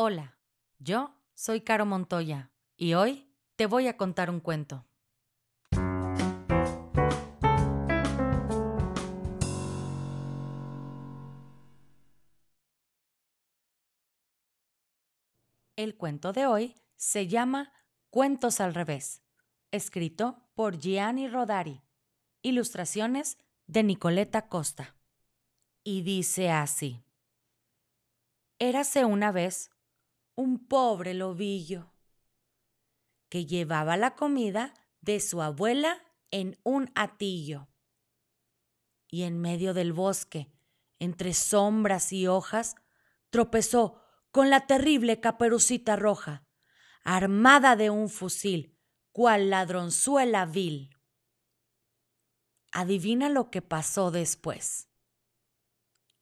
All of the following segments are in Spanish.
Hola, yo soy Caro Montoya y hoy te voy a contar un cuento. El cuento de hoy se llama Cuentos al revés, escrito por Gianni Rodari, ilustraciones de Nicoleta Costa. Y dice así. Érase una vez un pobre lobillo que llevaba la comida de su abuela en un atillo. Y en medio del bosque, entre sombras y hojas, tropezó con la terrible caperucita roja, armada de un fusil, cual ladronzuela vil. Adivina lo que pasó después.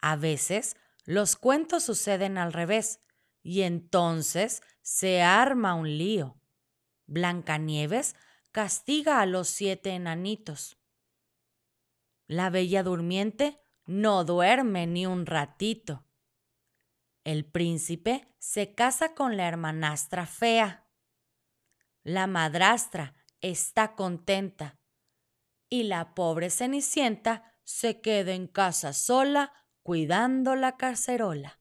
A veces los cuentos suceden al revés, y entonces se arma un lío. Blancanieves castiga a los siete enanitos. La bella durmiente no duerme ni un ratito. El príncipe se casa con la hermanastra fea. La madrastra está contenta y la pobre Cenicienta se queda en casa sola cuidando la cacerola